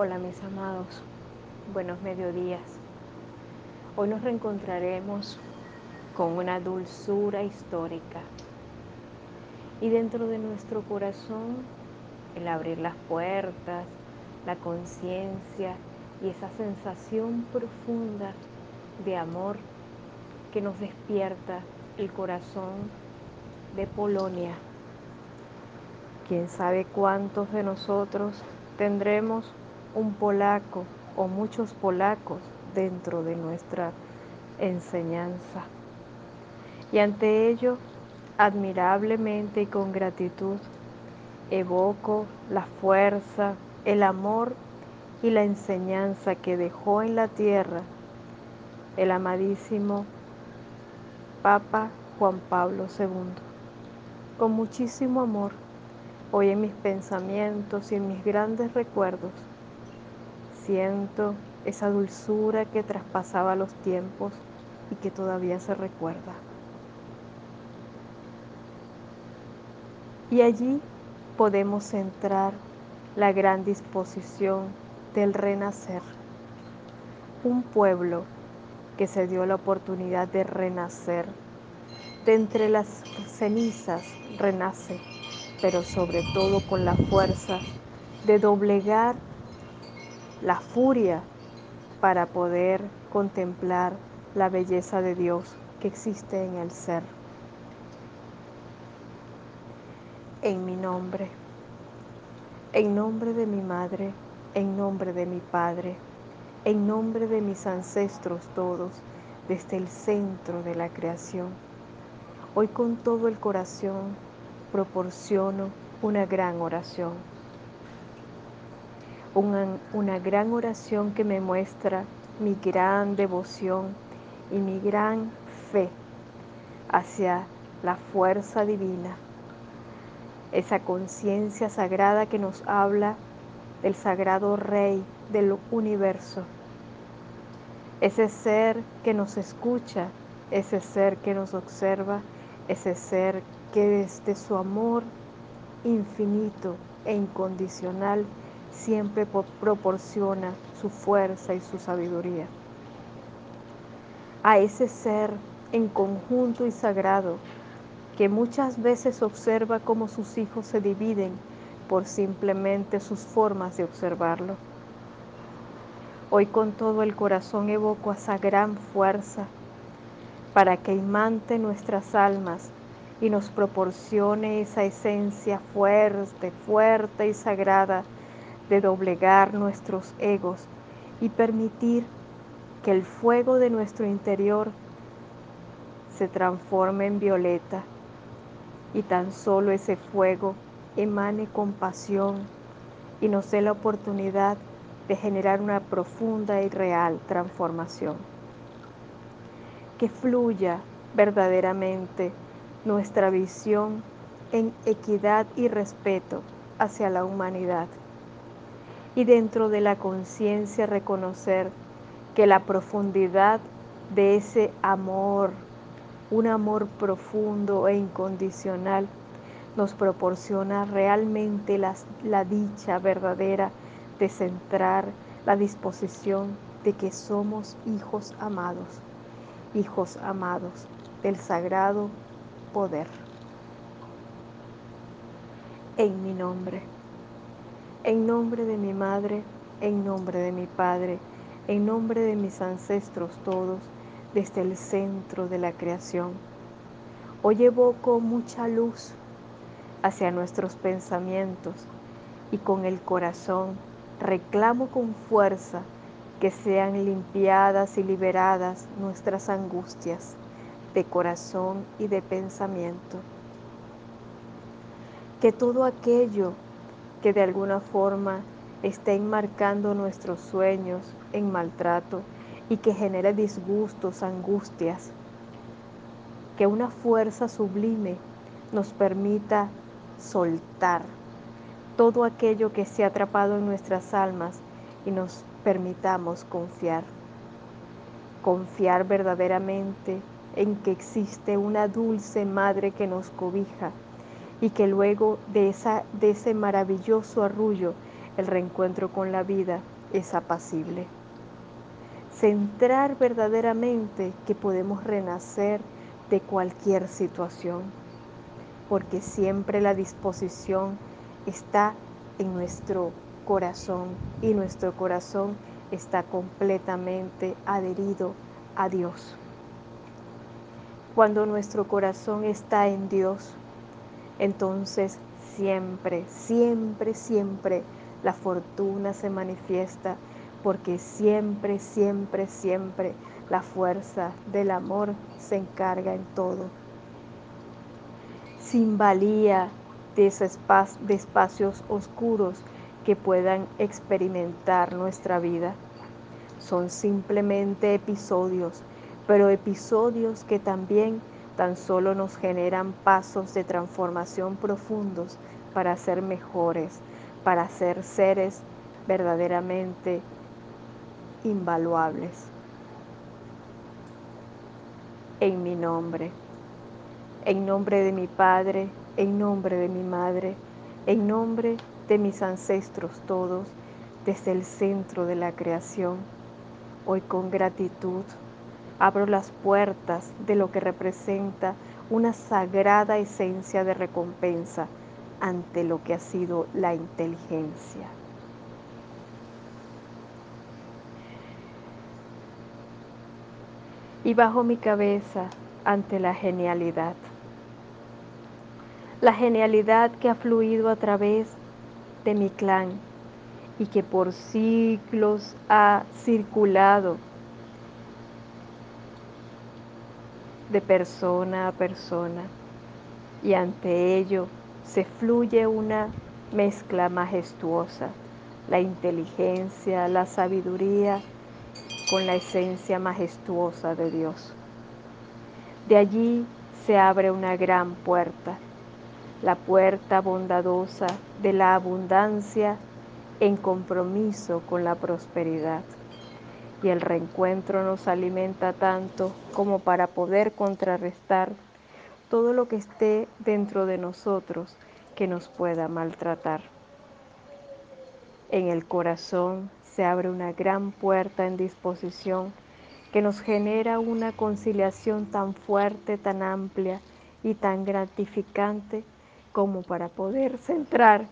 Hola mis amados, buenos mediodías. Hoy nos reencontraremos con una dulzura histórica y dentro de nuestro corazón el abrir las puertas, la conciencia y esa sensación profunda de amor que nos despierta el corazón de Polonia. Quién sabe cuántos de nosotros tendremos un polaco o muchos polacos dentro de nuestra enseñanza. Y ante ello, admirablemente y con gratitud, evoco la fuerza, el amor y la enseñanza que dejó en la tierra el amadísimo Papa Juan Pablo II. Con muchísimo amor, hoy en mis pensamientos y en mis grandes recuerdos, siento esa dulzura que traspasaba los tiempos y que todavía se recuerda. Y allí podemos centrar la gran disposición del renacer. Un pueblo que se dio la oportunidad de renacer. De entre las cenizas renace, pero sobre todo con la fuerza de doblegar la furia para poder contemplar la belleza de Dios que existe en el ser. En mi nombre, en nombre de mi madre, en nombre de mi padre, en nombre de mis ancestros todos, desde el centro de la creación. Hoy con todo el corazón proporciono una gran oración una, una gran oración que me muestra mi gran devoción y mi gran fe hacia la fuerza divina, esa conciencia sagrada que nos habla del sagrado Rey del universo, ese ser que nos escucha, ese ser que nos observa, ese ser que desde su amor infinito e incondicional siempre proporciona su fuerza y su sabiduría. A ese ser en conjunto y sagrado que muchas veces observa cómo sus hijos se dividen por simplemente sus formas de observarlo. Hoy con todo el corazón evoco a esa gran fuerza para que imante nuestras almas y nos proporcione esa esencia fuerte, fuerte y sagrada de doblegar nuestros egos y permitir que el fuego de nuestro interior se transforme en violeta y tan solo ese fuego emane compasión y nos dé la oportunidad de generar una profunda y real transformación. Que fluya verdaderamente nuestra visión en equidad y respeto hacia la humanidad y dentro de la conciencia reconocer que la profundidad de ese amor, un amor profundo e incondicional, nos proporciona realmente la, la dicha verdadera de centrar la disposición de que somos hijos amados, hijos amados del sagrado poder. En mi nombre. En nombre de mi madre, en nombre de mi padre, en nombre de mis ancestros todos, desde el centro de la creación. Hoy evoco mucha luz hacia nuestros pensamientos y con el corazón reclamo con fuerza que sean limpiadas y liberadas nuestras angustias de corazón y de pensamiento. Que todo aquello que de alguna forma esté enmarcando nuestros sueños en maltrato y que genere disgustos, angustias. Que una fuerza sublime nos permita soltar todo aquello que se ha atrapado en nuestras almas y nos permitamos confiar. Confiar verdaderamente en que existe una dulce madre que nos cobija y que luego de, esa, de ese maravilloso arrullo el reencuentro con la vida es apacible. Centrar verdaderamente que podemos renacer de cualquier situación, porque siempre la disposición está en nuestro corazón y nuestro corazón está completamente adherido a Dios. Cuando nuestro corazón está en Dios, entonces siempre, siempre, siempre la fortuna se manifiesta porque siempre, siempre, siempre la fuerza del amor se encarga en todo. Sin valía de, espacios oscuros que puedan experimentar nuestra vida. Son simplemente episodios, pero episodios que también tan solo nos generan pasos de transformación profundos para ser mejores, para ser seres verdaderamente invaluables. En mi nombre, en nombre de mi Padre, en nombre de mi Madre, en nombre de mis ancestros todos, desde el centro de la creación, hoy con gratitud abro las puertas de lo que representa una sagrada esencia de recompensa ante lo que ha sido la inteligencia. Y bajo mi cabeza ante la genialidad. La genialidad que ha fluido a través de mi clan y que por siglos ha circulado de persona a persona y ante ello se fluye una mezcla majestuosa, la inteligencia, la sabiduría con la esencia majestuosa de Dios. De allí se abre una gran puerta, la puerta bondadosa de la abundancia en compromiso con la prosperidad y el reencuentro nos alimenta tanto como para poder contrarrestar todo lo que esté dentro de nosotros que nos pueda maltratar. En el corazón se abre una gran puerta en disposición que nos genera una conciliación tan fuerte, tan amplia y tan gratificante como para poder centrar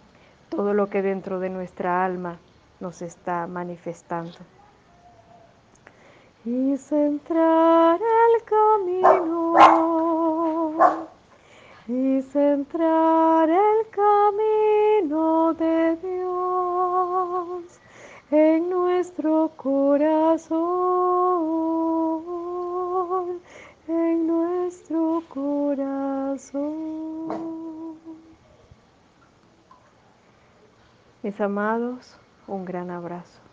todo lo que dentro de nuestra alma nos está manifestando y centrar el camino y centrar el camino de Dios en nuestro corazón, en nuestro corazón. Mis amados, un gran abrazo.